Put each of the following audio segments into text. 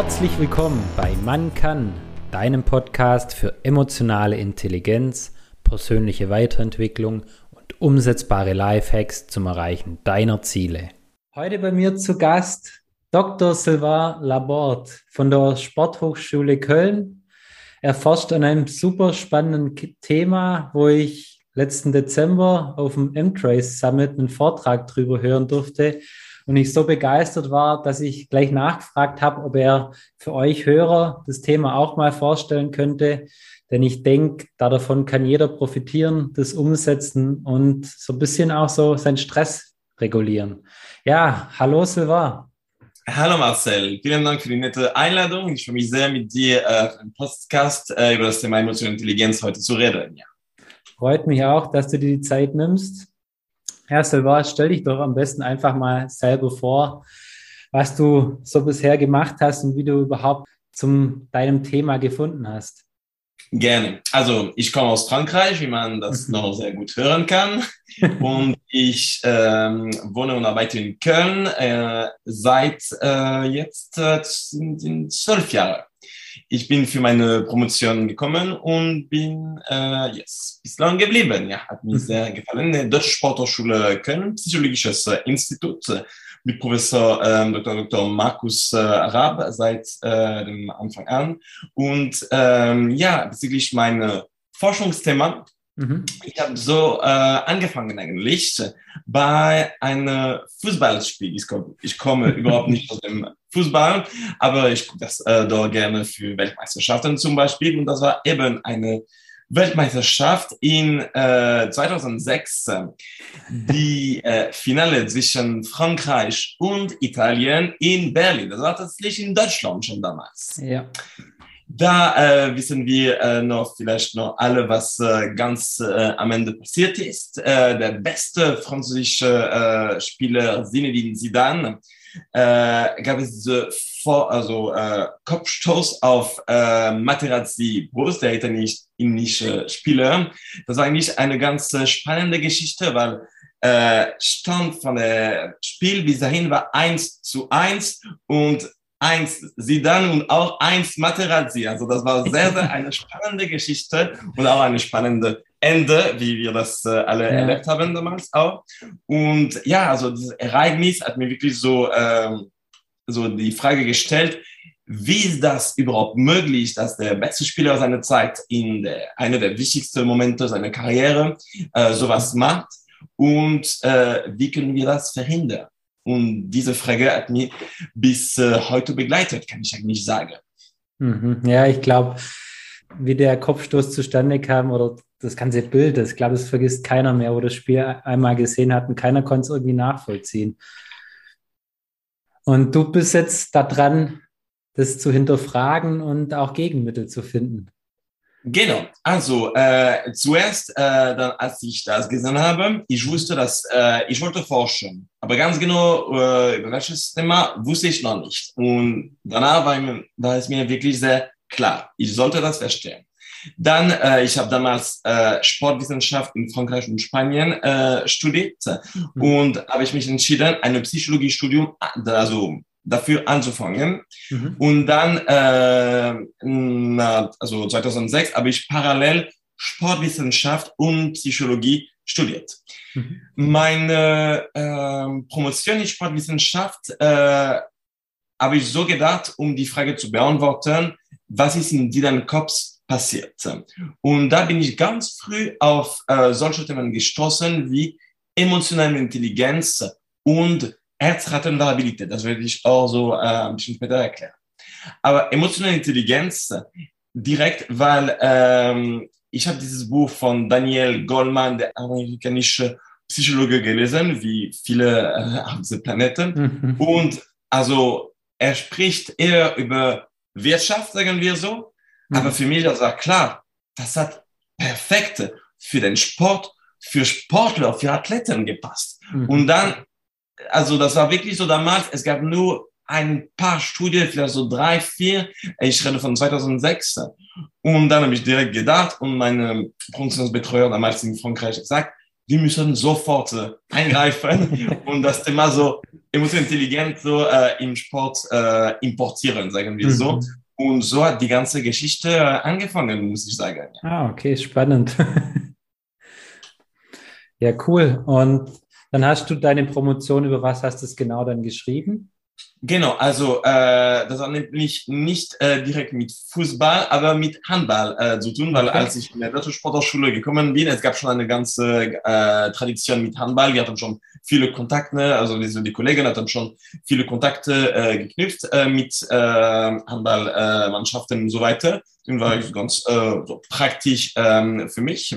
Herzlich willkommen bei Man kann, deinem Podcast für emotionale Intelligenz, persönliche Weiterentwicklung und umsetzbare Lifehacks zum Erreichen deiner Ziele. Heute bei mir zu Gast Dr. Sylvain Laborde von der Sporthochschule Köln. Er forscht an einem super spannenden Thema, wo ich letzten Dezember auf dem M-Trace Summit einen Vortrag drüber hören durfte und ich so begeistert war, dass ich gleich nachgefragt habe, ob er für euch Hörer das Thema auch mal vorstellen könnte. Denn ich denke, davon kann jeder profitieren, das umsetzen und so ein bisschen auch so seinen Stress regulieren. Ja, hallo Silva. Hallo Marcel, vielen Dank für die nette Einladung. Ich freue mich sehr, mit dir äh, im Podcast äh, über das Thema emotionale Intelligenz heute zu reden. Ja. Freut mich auch, dass du dir die Zeit nimmst. Herr Silva, stell dich doch am besten einfach mal selber vor, was du so bisher gemacht hast und wie du überhaupt zum deinem Thema gefunden hast. Gerne. Also ich komme aus Frankreich, wie man das mhm. noch sehr gut hören kann. Und ich ähm, wohne und arbeite in Köln äh, seit äh, jetzt äh, sind, sind zwölf Jahre. Ich bin für meine Promotion gekommen und bin äh, yes, bislang geblieben. Ja, hat mir mhm. sehr gefallen. Die Deutsche Sporthochschule Köln, Psychologisches äh, Institut mit Professor äh, Dr. Dr. Markus äh, Arab seit äh, dem Anfang an. Und ähm, ja, bezüglich meiner Forschungsthema Mhm. Ich habe so äh, angefangen eigentlich bei einem Fußballspiel. Ich, komme, ich komme überhaupt nicht aus dem Fußball, aber ich gucke das äh, dort gerne für Weltmeisterschaften zum Beispiel. Und das war eben eine Weltmeisterschaft in äh, 2006, die äh, Finale zwischen Frankreich und Italien in Berlin. Das war tatsächlich in Deutschland schon damals. Ja. Da äh, wissen wir äh, noch vielleicht noch alle, was äh, ganz äh, am Ende passiert ist. Äh, der beste französische äh, Spieler Zinedine Zidane äh, gab es diese Vor also äh, Kopfstoß auf äh, Materazzi Brust, der italienische Spieler. Das war eigentlich eine ganz äh, spannende Geschichte, weil äh, Stand von der Spiel bis dahin war eins zu eins und eins Sidan und auch eins Materazzi. Also das war sehr, sehr eine spannende Geschichte und auch eine spannende Ende, wie wir das äh, alle ja. erlebt haben damals auch. Und ja, also dieses Ereignis hat mir wirklich so, ähm, so die Frage gestellt, wie ist das überhaupt möglich, dass der beste Spieler seiner Zeit in der, einer der wichtigsten Momente seiner Karriere äh, sowas macht und äh, wie können wir das verhindern? Und diese Frage hat mich bis äh, heute begleitet, kann ich eigentlich sagen. Mhm. Ja, ich glaube, wie der Kopfstoß zustande kam oder das ganze Bild, ich glaube, das vergisst keiner mehr, wo das Spiel einmal gesehen hat und keiner konnte es irgendwie nachvollziehen. Und du bist jetzt da dran, das zu hinterfragen und auch Gegenmittel zu finden. Genau, also äh, zuerst, äh, dann, als ich das gesehen habe, ich wusste, dass äh, ich wollte forschen, aber ganz genau äh, über welches Thema wusste ich noch nicht. Und danach war, mir, war es mir wirklich sehr klar, ich sollte das verstehen. Dann, äh, ich habe damals äh, Sportwissenschaft in Frankreich und Spanien äh, studiert mhm. und habe ich mich entschieden, ein Psychologiestudium, also dafür anzufangen. Mhm. Und dann, äh, also 2006, habe ich parallel Sportwissenschaft und Psychologie studiert. Mhm. Meine äh, Promotion in Sportwissenschaft äh, habe ich so gedacht, um die Frage zu beantworten, was ist in deinem Kopf passiert? Und da bin ich ganz früh auf äh, solche Themen gestoßen wie emotionale Intelligenz und Herzratenvariabilität, das werde ich auch so äh, ein bisschen später erklären. Aber emotionale Intelligenz direkt, weil ähm, ich habe dieses Buch von Daniel Goldman, der amerikanische Psychologe, gelesen, wie viele äh, auf diesem Planeten. Mhm. Und also er spricht eher über Wirtschaft, sagen wir so. Mhm. Aber für mich das war klar, das hat perfekt für den Sport, für Sportler, für Athleten gepasst. Mhm. Und dann also das war wirklich so damals, es gab nur ein paar Studien, vielleicht so drei, vier, ich rede von 2006. Und dann habe ich direkt gedacht und meine Promotionsbetreuer damals in Frankreich gesagt, wir müssen sofort äh, eingreifen und das Thema so emotional intelligent so äh, im Sport äh, importieren, sagen wir so. Mhm. Und so hat die ganze Geschichte äh, angefangen, muss ich sagen. Ah, okay, spannend. ja, cool. Und dann hast du deine Promotion, über was hast du es genau dann geschrieben? Genau, also äh, das hat nämlich nicht äh, direkt mit Fußball, aber mit Handball äh, zu tun, weil okay. als ich in der Deutschen Sporthochschule gekommen bin, es gab schon eine ganze äh, Tradition mit Handball. Wir hatten schon viele Kontakte, also die, die Kollegen hatten schon viele Kontakte äh, geknüpft äh, mit äh, Handballmannschaften äh, und so weiter. Das war ganz äh, so praktisch ähm, für mich.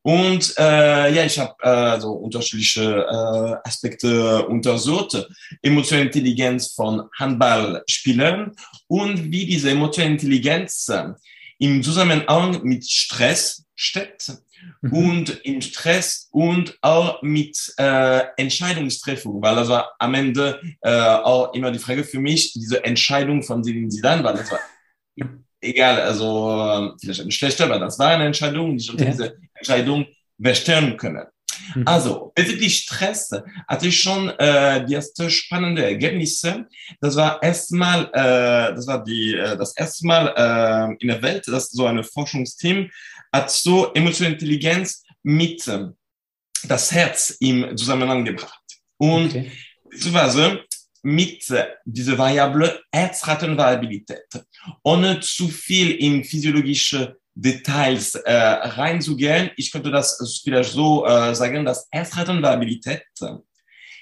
Und äh, ja, ich habe äh, so unterschiedliche äh, Aspekte untersucht. Emotionale Intelligenz von Handballspielern und wie diese emotionale Intelligenz im Zusammenhang mit Stress steht mhm. Und im Stress und auch mit äh, Entscheidungstreffung, weil das war am Ende äh, auch immer die Frage für mich, diese Entscheidung von Zinedine Zidane, weil das war egal, also vielleicht eine schlechte, aber das war eine Entscheidung, die ich ja. diese Entscheidung bestellen können. Mhm. Also, bezüglich Stress hatte ich schon äh, die erste spannende Ergebnisse. Das war erstmal, äh, das war die, äh, das erste Mal äh, in der Welt, dass so ein Forschungsteam hat so emotionale Intelligenz mit äh, das Herz im Zusammenhang gebracht. Und okay. beziehungsweise mit äh, dieser Variable Herzratenvariabilität, ohne zu viel in physiologische Details äh, reinzugehen. Ich könnte das vielleicht so äh, sagen, dass Herzratenvariabilität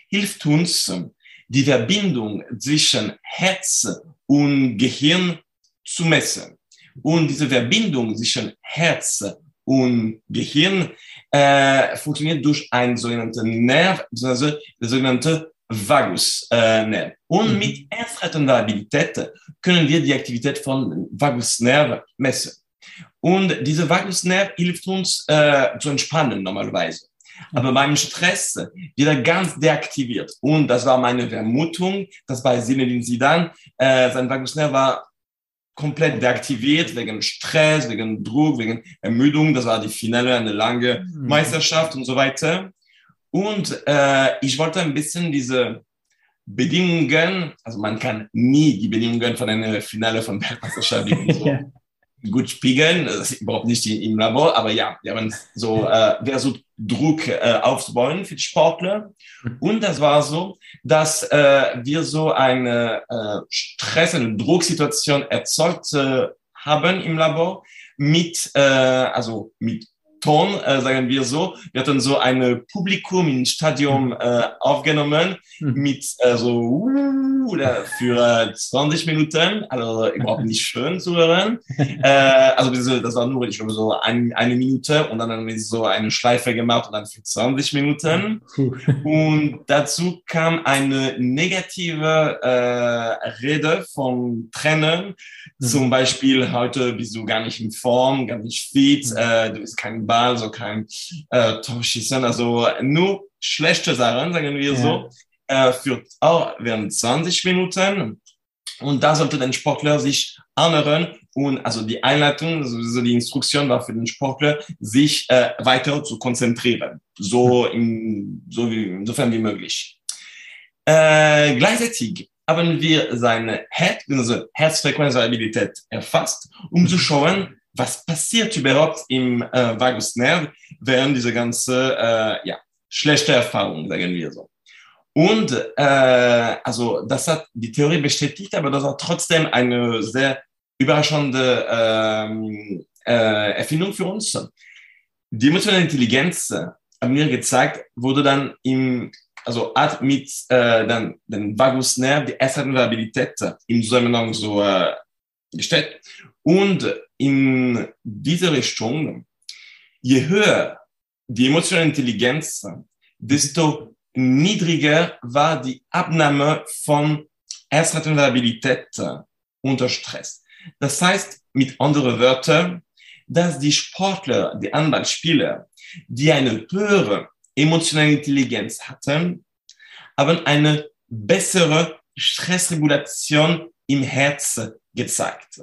hilft uns, die Verbindung zwischen Herz und Gehirn zu messen. Und diese Verbindung zwischen Herz und Gehirn äh, funktioniert durch einen sogenannten Nerv, also der sogenannte Vagusnerv. Äh, und mhm. mit Herzratenvariabilität können wir die Aktivität von Vagusnerv messen. Und diese Vagusnerv hilft uns äh, zu entspannen normalerweise. Aber beim Stress wird er ganz deaktiviert. Und das war meine Vermutung, dass bei Zinedine Zidane äh, sein Vagusnerv war komplett deaktiviert wegen Stress, wegen Druck, wegen Ermüdung. Das war die Finale, eine lange mhm. Meisterschaft und so weiter. Und äh, ich wollte ein bisschen diese Bedingungen, also man kann nie die Bedingungen von einer Finale von Weltmeisterschaft so ja. Gut spiegeln, das ist überhaupt nicht im Labor, aber ja, wir haben so äh, versucht, Druck äh, aufzubauen für die Sportler. Und das war so, dass äh, wir so eine äh, Stress- und Drucksituation erzeugt äh, haben im Labor mit, äh, also mit Ton, äh, sagen wir so. Wir hatten so ein Publikum im Stadion äh, aufgenommen hm. mit äh, so uh, für 20 Minuten, also überhaupt nicht schön zu hören. äh, also das war nur, ich glaube, so ein, eine Minute und dann haben wir so eine Schleife gemacht und dann für 20 Minuten. und dazu kam eine negative äh, Rede von Trainern, hm. zum Beispiel heute bist du gar nicht in Form, gar nicht fit, hm. äh, du bist kein Ball, so kein äh, Torschießen, also nur schlechte Sachen, sagen wir ja. so, äh, für auch während 20 Minuten. Und da sollte der Sportler sich anhören und also die Einleitung, also die Instruktion war für den Sportler, sich äh, weiter zu konzentrieren, so in, so wie, insofern wie möglich. Äh, gleichzeitig haben wir seine Herz, also Herzfrequenzvariabilität erfasst, um zu schauen, was passiert überhaupt im äh, Vagusnerv während dieser ganze äh, ja, schlechte Erfahrung, sagen wir so. Und äh, also das hat die Theorie bestätigt, aber das hat trotzdem eine sehr überraschende ähm, äh, Erfindung für uns. Die emotionale Intelligenz, haben wir gezeigt, wurde dann im also hat mit äh, dann den Vagusnerv die Essentialität im Zusammenhang so äh, gestellt. Und in diese Richtung, je höher die emotionale Intelligenz, desto niedriger war die Abnahme von Herzratenvariabilität unter Stress. Das heißt, mit anderen Wörtern, dass die Sportler, die Handballspieler, die eine höhere emotionale Intelligenz hatten, haben eine bessere Stressregulation im Herz gezeigt.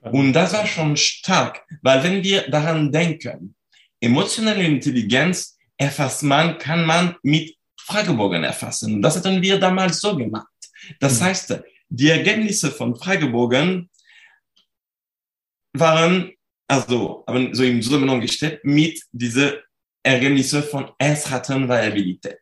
Und das war schon stark, weil wenn wir daran denken, emotionale Intelligenz erfasst man, kann man mit Fragebogen erfassen. Das hatten wir damals so gemacht. Das mhm. heißt, die Ergebnisse von Fragebogen waren also haben so im Zusammenhang gestellt mit diesen Ergebnissen von S-Ratenvariabilität.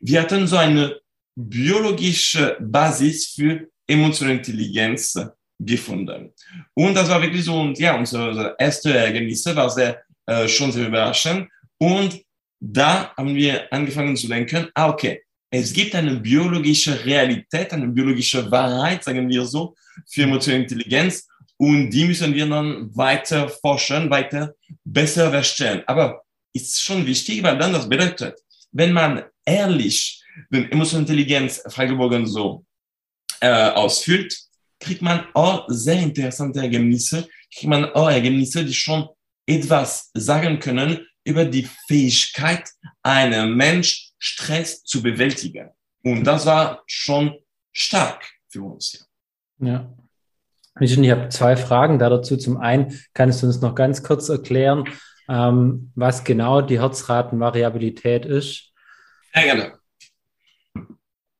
Wir hatten so eine biologische Basis für emotionale Intelligenz gefunden. Und das war wirklich so, und ja, unsere erste Ergebnisse war sehr, äh, schon sehr überraschend. Und da haben wir angefangen zu denken, ah, okay, es gibt eine biologische Realität, eine biologische Wahrheit, sagen wir so, für emotionale Intelligenz. Und die müssen wir dann weiter forschen, weiter besser verstehen. Aber ist schon wichtig, weil dann das bedeutet, wenn man ehrlich den emotionale Intelligenz Fragebogen so äh, ausfüllt, kriegt man auch sehr interessante Ergebnisse, kriegt man auch Ergebnisse, die schon etwas sagen können über die Fähigkeit einer Mensch, Stress zu bewältigen. Und das war schon stark für uns. Ja. ja. Ich habe zwei Fragen dazu. Zum einen, kannst du uns noch ganz kurz erklären, ähm, was genau die Herzratenvariabilität ist? Ja, gerne.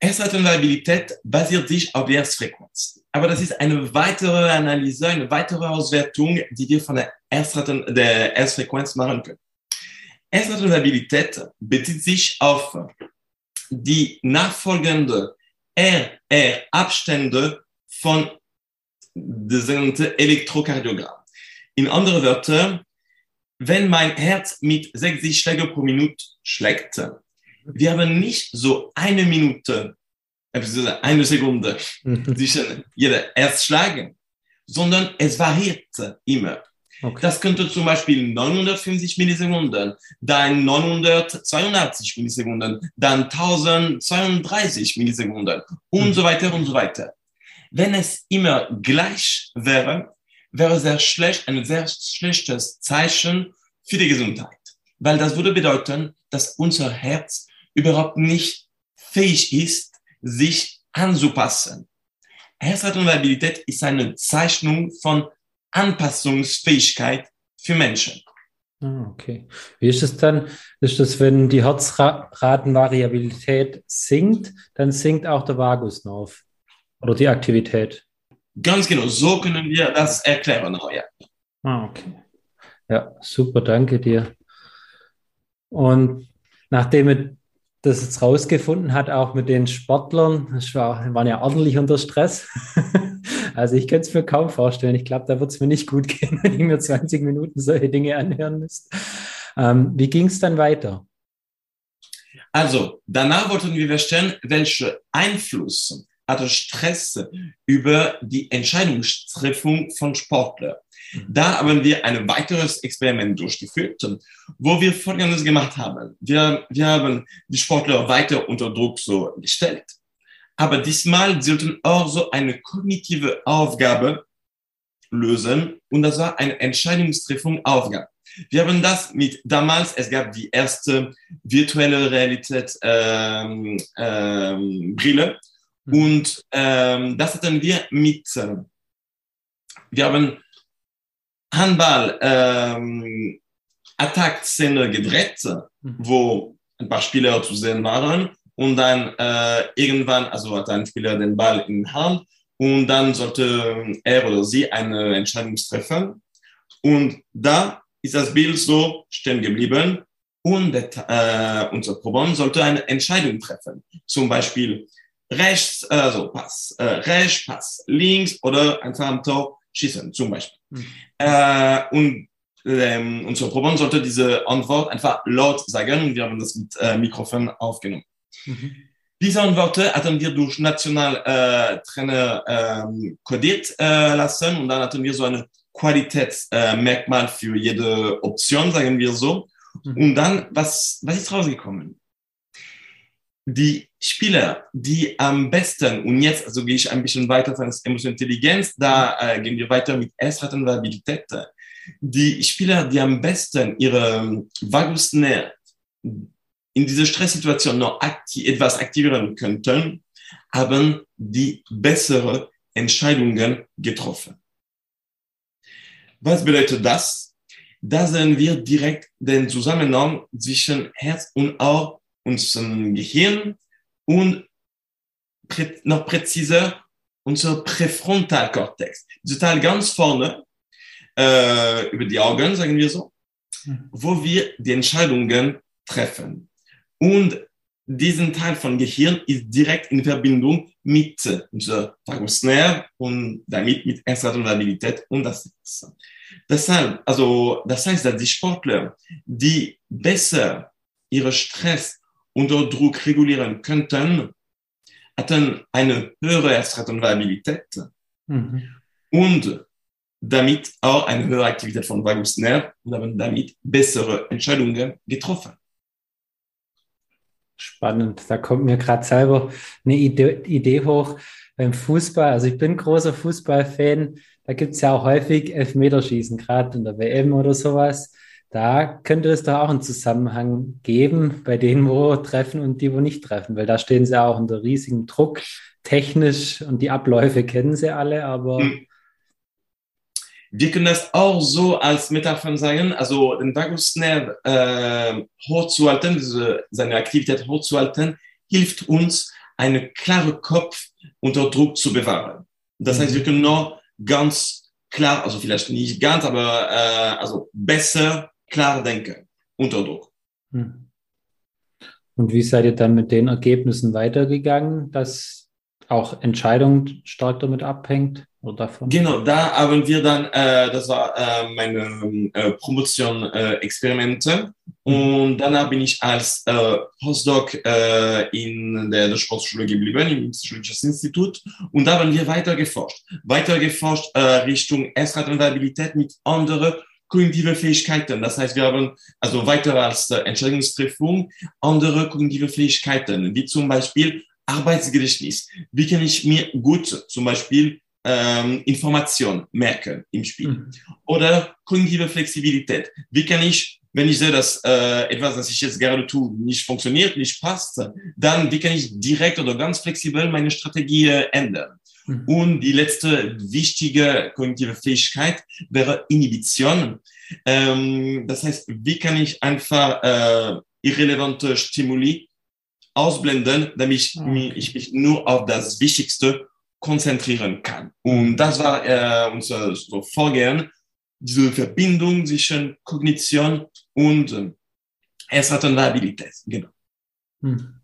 Herzratenvariabilität basiert sich auf Herzfrequenz. Aber das ist eine weitere Analyse, eine weitere Auswertung, die wir von der, Herzraten, der Herzfrequenz machen können. Herzratenvariabilität bezieht sich auf die nachfolgende RR-Abstände von der sogenannten Elektrokardiogramm. In anderen Wörtern, wenn mein Herz mit 60 Schlägen pro Minute schlägt, wir haben nicht so eine Minute, eine Sekunde mhm. zwischen jeder Erstschlag, sondern es variiert immer. Okay. Das könnte zum Beispiel 950 Millisekunden, dann 982 Millisekunden, dann 1032 Millisekunden und mhm. so weiter und so weiter. Wenn es immer gleich wäre, wäre sehr schlecht, ein sehr schlechtes Zeichen für die Gesundheit. Weil das würde bedeuten, dass unser Herz überhaupt nicht fähig ist, sich anzupassen. Herzrhythmusstabilität ist eine Zeichnung von Anpassungsfähigkeit für Menschen. Ah, okay. Wie ist es dann? Ist das, wenn die Herzratenvariabilität sinkt, dann sinkt auch der Vagusnerv oder die Aktivität? Ganz genau, so können wir das erklären. Ja. Ah, okay. Ja, super, danke dir. Und nachdem das jetzt rausgefunden hat, auch mit den Sportlern, das war, waren ja ordentlich unter Stress. also ich könnte es mir kaum vorstellen. Ich glaube, da wird es mir nicht gut gehen, wenn ich mir 20 Minuten solche Dinge anhören müsste. Ähm, wie ging es dann weiter? Also, danach wollten wir verstehen, welche Einfluss hatte Stress über die Entscheidungstreffung von Sportlern. Da haben wir ein weiteres Experiment durchgeführt, wo wir Folgendes gemacht haben. Wir, wir haben die Sportler weiter unter Druck so gestellt. Aber diesmal sollten auch so eine kognitive Aufgabe lösen und das war eine Entscheidungstreffung Aufgabe. Wir haben das mit damals, es gab die erste virtuelle Realität ähm, ähm, Brille und ähm, das hatten wir mit, äh, wir haben Handball ähm, Attack-Szene gedreht, mhm. wo ein paar Spieler zu sehen waren und dann äh, irgendwann, also hat ein Spieler den Ball in der Hand und dann sollte er oder sie eine Entscheidung treffen und da ist das Bild so stehen geblieben und äh, unser Proband sollte eine Entscheidung treffen. Zum Beispiel rechts, also Pass, äh, rechts, Pass, links oder einfach am Tor schießen, zum Beispiel. Mhm. Äh, und ähm, unser Proband sollte diese Antwort einfach laut sagen und wir haben das mit äh, Mikrofon aufgenommen. Mhm. Diese Antworten hatten wir durch Nationaltrainer äh, ähm, kodiert äh, lassen und dann hatten wir so eine Qualitätsmerkmal äh, für jede Option, sagen wir so. Mhm. Und dann, was, was ist rausgekommen? die Spieler, die am besten, und jetzt also gehe ich ein bisschen weiter von der emotionalen Intelligenz, da äh, gehen wir weiter mit S-Ratenvariabilität. Die Spieler, die am besten ihre Vagusnerv in dieser Stresssituation noch akti etwas aktivieren könnten, haben die bessere Entscheidungen getroffen. Was bedeutet das? da sehen wir direkt den Zusammenhang zwischen Herz und Ohr, unserem Gehirn und prä noch präziser unser Präfrontalkortex. Das Teil ganz vorne, äh, über die Augen, sagen wir so, mhm. wo wir die Entscheidungen treffen. Und diesen Teil von Gehirn ist direkt in Verbindung mit unser Vagusnerv und damit mit Extratonalität und das Sex. Deshalb, also, das heißt, dass die Sportler, die besser ihre Stress unter Druck regulieren könnten, hatten eine höhere Extratonalität mhm. und damit auch eine höhere Aktivität von Vagusnerv und haben damit bessere Entscheidungen getroffen. Spannend. Da kommt mir gerade selber eine Idee, Idee, hoch beim Fußball. Also ich bin großer Fußballfan. Da gibt es ja auch häufig Elfmeterschießen, gerade in der WM oder sowas. Da könnte es doch auch einen Zusammenhang geben bei denen, wo treffen und die, wo nicht treffen, weil da stehen sie auch unter riesigem Druck, technisch und die Abläufe kennen sie alle, aber hm. Wir können das auch so als Metapher sagen, also den Vagusnerv äh, hochzuhalten, diese, seine Aktivität hochzuhalten, hilft uns, einen klaren Kopf unter Druck zu bewahren. Das heißt, wir können noch ganz klar, also vielleicht nicht ganz, aber äh, also besser klar denken unter Druck. Hm. Und wie seid ihr dann mit den Ergebnissen weitergegangen, dass auch Entscheidung stark damit abhängt? oder davon? Genau, da haben wir dann, äh, das war äh, meine äh, Promotion-Experimente. Äh, und danach bin ich als äh, Postdoc äh, in der, der Sportschule geblieben, im Psychologisches Institut. Und da haben wir weiter geforscht. Weiter geforscht äh, Richtung Extratonalität mit anderen kognitive Fähigkeiten. Das heißt, wir haben also weiter als äh, Entscheidungstreffung andere kognitive Fähigkeiten, wie zum Beispiel Arbeitsgedächtnis. Wie kann ich mir gut zum Beispiel ähm, Information merken im Spiel. Mhm. Oder kognitive Flexibilität. Wie kann ich, wenn ich sehe, dass äh, etwas, das ich jetzt gerade tue, nicht funktioniert, nicht passt, dann wie kann ich direkt oder ganz flexibel meine Strategie äh, ändern? Mhm. Und die letzte wichtige kognitive Fähigkeit wäre Inhibition. Ähm, das heißt, wie kann ich einfach äh, irrelevante Stimuli ausblenden, damit ich, okay. ich mich nur auf das Wichtigste konzentrieren kann. Und das war äh, unser so Vorgehen, diese Verbindung zwischen Kognition und äh, Ersatzabilität. Genau. Hm.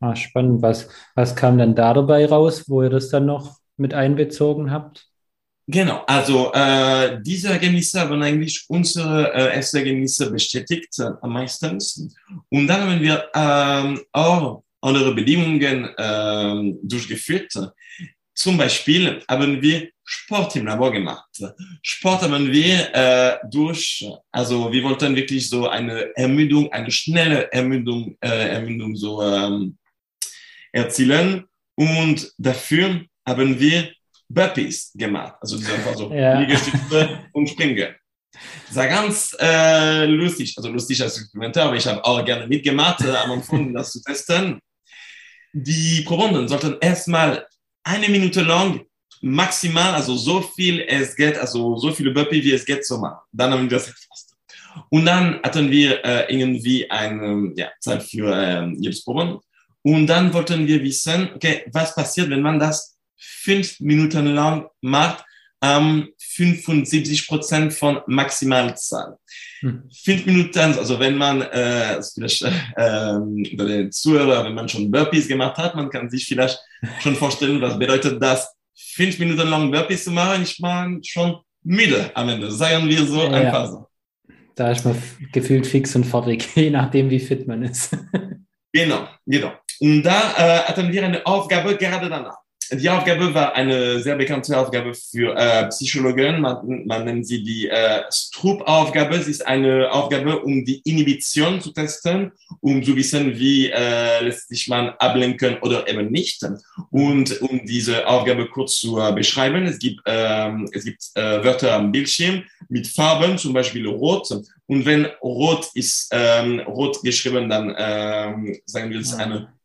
Ah, spannend. Was, was kam denn da dabei raus, wo ihr das dann noch mit einbezogen habt? Genau, also äh, diese Ergebnisse haben eigentlich unsere äh, ersten Ergebnisse bestätigt äh, am meisten. Und dann haben wir äh, auch andere Bedingungen äh, durchgeführt. Zum Beispiel haben wir Sport im Labor gemacht. Sport haben wir äh, durch, also wir wollten wirklich so eine Ermüdung, eine schnelle Ermüdung, äh, Ermüdung so ähm, erzielen. Und dafür haben wir Burpees gemacht. Also einfach so ja. Liegestütze und Springen. Das war ganz äh, lustig, also lustig als Experiment, aber ich habe auch gerne mitgemacht, äh, am Anfang das zu testen. Die Probanden sollten erstmal eine Minute lang maximal, also so viel es geht, also so viele Burpee wie es geht zu machen. Dann haben wir das erfasst. Und dann hatten wir äh, irgendwie eine ja, Zeit für äh, jedes Proben. Und dann wollten wir wissen, okay, was passiert, wenn man das fünf Minuten lang macht, ähm, 75 Prozent von Maximalzahl. Hm. Fünf Minuten, also wenn man, äh, vielleicht äh, den Zuhörer, wenn man schon Burpees gemacht hat, man kann sich vielleicht schon vorstellen, was bedeutet das, fünf Minuten lang Burpees zu machen. Ich war schon müde am Ende, sagen wir so ja, einfach so. Da ist man gefühlt fix und fertig, je nachdem, wie fit man ist. genau, genau. Und da äh, hatten wir eine Aufgabe gerade danach. Die Aufgabe war eine sehr bekannte Aufgabe für äh, Psychologen. Man, man nennt sie die äh, Stroop-Aufgabe. Es ist eine Aufgabe, um die Inhibition zu testen, um zu wissen, wie äh, lässt sich man ablenken oder eben nicht. Und um diese Aufgabe kurz zu äh, beschreiben, es gibt, ähm, es gibt äh, Wörter am Bildschirm mit Farben, zum Beispiel rot. Und wenn rot ist, ähm, rot geschrieben, dann ähm, sagen wir es eine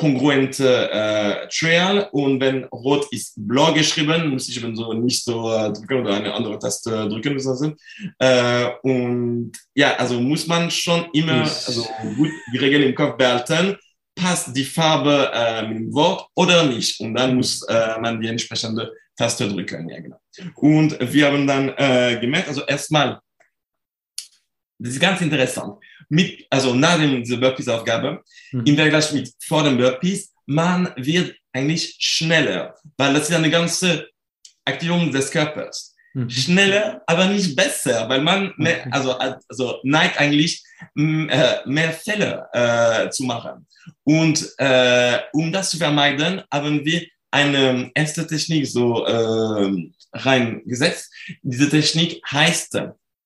kongruente äh, Trail und wenn rot ist blau geschrieben, muss ich eben so nicht so äh, drücken oder eine andere Taste drücken müssen. Äh, und ja, also muss man schon immer also gut die Regeln im Kopf behalten, passt die Farbe äh, mit dem Wort oder nicht. Und dann muss äh, man die entsprechende Taste drücken. Ja, genau. Und wir haben dann äh, gemerkt, also erstmal, das ist ganz interessant mit, also nach dem, Burpees-Aufgabe, mhm. im Vergleich mit vor dem Burpees, man wird eigentlich schneller, weil das ist eine ganze Aktivierung des Körpers. Mhm. Schneller, aber nicht besser, weil man mehr, also, also neigt eigentlich äh, mehr Fälle äh, zu machen. Und äh, um das zu vermeiden, haben wir eine erste Technik so äh, reingesetzt. Diese Technik heißt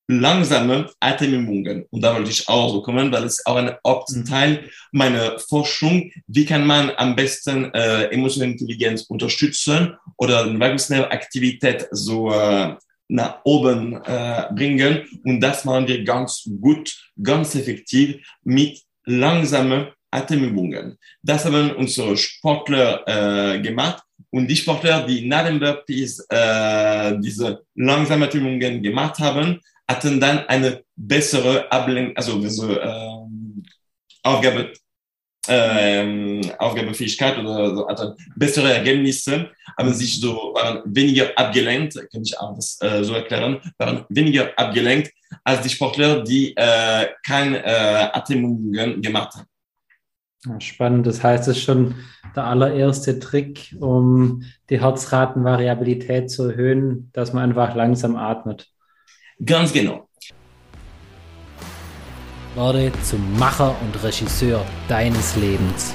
langsame Atemübungen. Und da wollte ich auch so kommen, weil es auch ein Hauptteil meiner Forschung, wie kann man am besten äh, emotionale Intelligenz unterstützen oder eine Aktivität so äh, nach oben äh, bringen. Und das machen wir ganz gut, ganz effektiv mit langsamen Atemübungen. Das haben unsere Sportler äh, gemacht. Und die Sportler, die nach dem Burpees äh, diese langsamen Atemübungen gemacht haben, hatten dann eine bessere Ablenkung, also diese ähm, Aufgabe, ähm, Aufgabefähigkeit oder so, hatten bessere Ergebnisse, haben sich so waren weniger abgelenkt, kann ich auch das äh, so erklären, waren weniger abgelenkt als die Sportler, die äh, keine äh, Atemübungen gemacht haben. Spannend, das heißt, es ist schon der allererste Trick, um die Herzratenvariabilität zu erhöhen, dass man einfach langsam atmet. Ganz genau. Werde zum Macher und Regisseur deines Lebens.